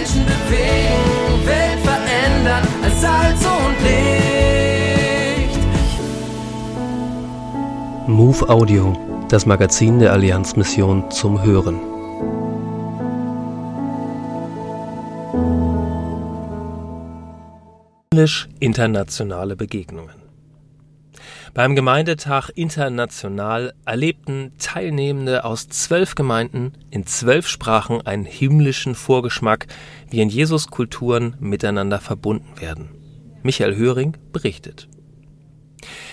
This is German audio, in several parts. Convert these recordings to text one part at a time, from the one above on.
Menschen bewegen, Welt verändern als Salz und Licht. Move Audio, das Magazin der Allianzmission zum Hören. Internationale Begegnungen. Beim Gemeindetag International erlebten Teilnehmende aus zwölf Gemeinden in zwölf Sprachen einen himmlischen Vorgeschmack, wie in Jesus Kulturen miteinander verbunden werden. Michael Höring berichtet.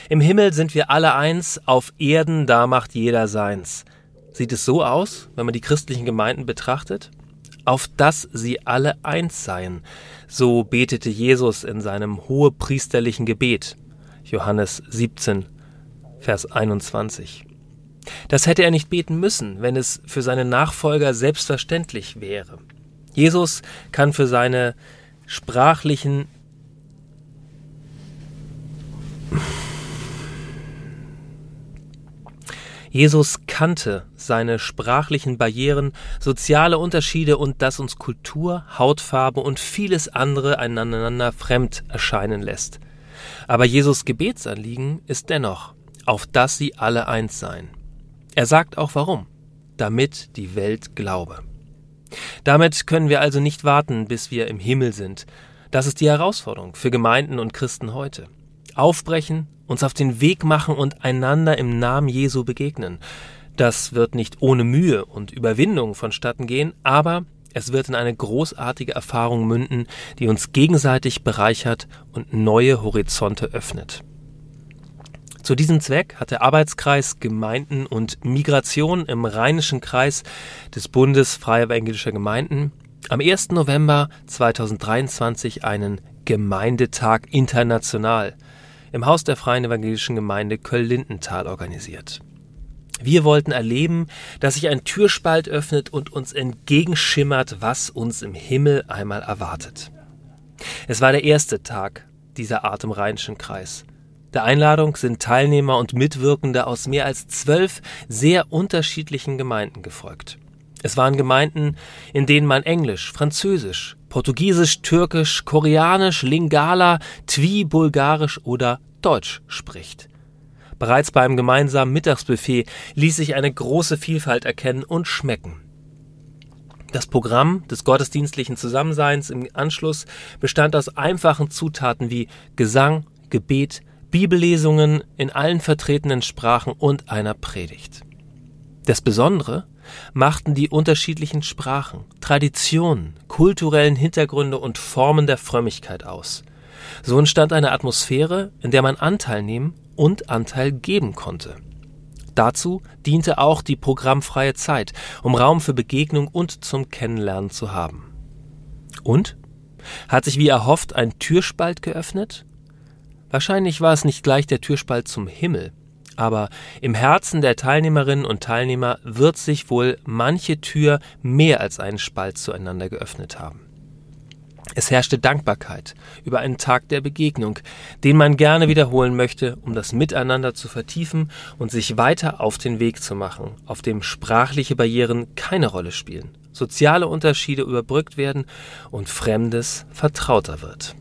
Im Himmel sind wir alle eins, auf Erden da macht jeder seins. Sieht es so aus, wenn man die christlichen Gemeinden betrachtet? Auf dass sie alle eins seien. So betete Jesus in seinem hohepriesterlichen Gebet. Johannes 17, Vers 21. Das hätte er nicht beten müssen, wenn es für seine Nachfolger selbstverständlich wäre. Jesus kann für seine sprachlichen Jesus kannte seine sprachlichen Barrieren, soziale Unterschiede und dass uns Kultur, Hautfarbe und vieles andere einander fremd erscheinen lässt. Aber Jesus Gebetsanliegen ist dennoch, auf dass sie alle eins seien. Er sagt auch warum. Damit die Welt glaube. Damit können wir also nicht warten, bis wir im Himmel sind. Das ist die Herausforderung für Gemeinden und Christen heute. Aufbrechen, uns auf den Weg machen und einander im Namen Jesu begegnen. Das wird nicht ohne Mühe und Überwindung vonstatten gehen, aber es wird in eine großartige Erfahrung münden, die uns gegenseitig bereichert und neue Horizonte öffnet. Zu diesem Zweck hat der Arbeitskreis Gemeinden und Migration im Rheinischen Kreis des Bundes Freie Evangelischer Gemeinden am 1. November 2023 einen Gemeindetag international im Haus der Freien Evangelischen Gemeinde Köln-Lindenthal organisiert. Wir wollten erleben, dass sich ein Türspalt öffnet und uns entgegenschimmert, was uns im Himmel einmal erwartet. Es war der erste Tag dieser Art im Rheinischen Kreis. Der Einladung sind Teilnehmer und Mitwirkende aus mehr als zwölf sehr unterschiedlichen Gemeinden gefolgt. Es waren Gemeinden, in denen man Englisch, Französisch, Portugiesisch, Türkisch, Koreanisch, Lingala, Twi, Bulgarisch oder Deutsch spricht. Bereits beim gemeinsamen Mittagsbuffet ließ sich eine große Vielfalt erkennen und schmecken. Das Programm des gottesdienstlichen Zusammenseins im Anschluss bestand aus einfachen Zutaten wie Gesang, Gebet, Bibellesungen in allen vertretenen Sprachen und einer Predigt. Das Besondere machten die unterschiedlichen Sprachen, Traditionen, kulturellen Hintergründe und Formen der Frömmigkeit aus. So entstand eine Atmosphäre, in der man Anteil nehmen und Anteil geben konnte. Dazu diente auch die programmfreie Zeit, um Raum für Begegnung und zum Kennenlernen zu haben. Und? Hat sich wie erhofft ein Türspalt geöffnet? Wahrscheinlich war es nicht gleich der Türspalt zum Himmel, aber im Herzen der Teilnehmerinnen und Teilnehmer wird sich wohl manche Tür mehr als einen Spalt zueinander geöffnet haben. Es herrschte Dankbarkeit über einen Tag der Begegnung, den man gerne wiederholen möchte, um das Miteinander zu vertiefen und sich weiter auf den Weg zu machen, auf dem sprachliche Barrieren keine Rolle spielen, soziale Unterschiede überbrückt werden und Fremdes vertrauter wird.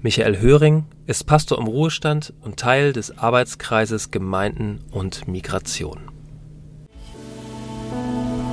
Michael Höring ist Pastor im Ruhestand und Teil des Arbeitskreises Gemeinden und Migration.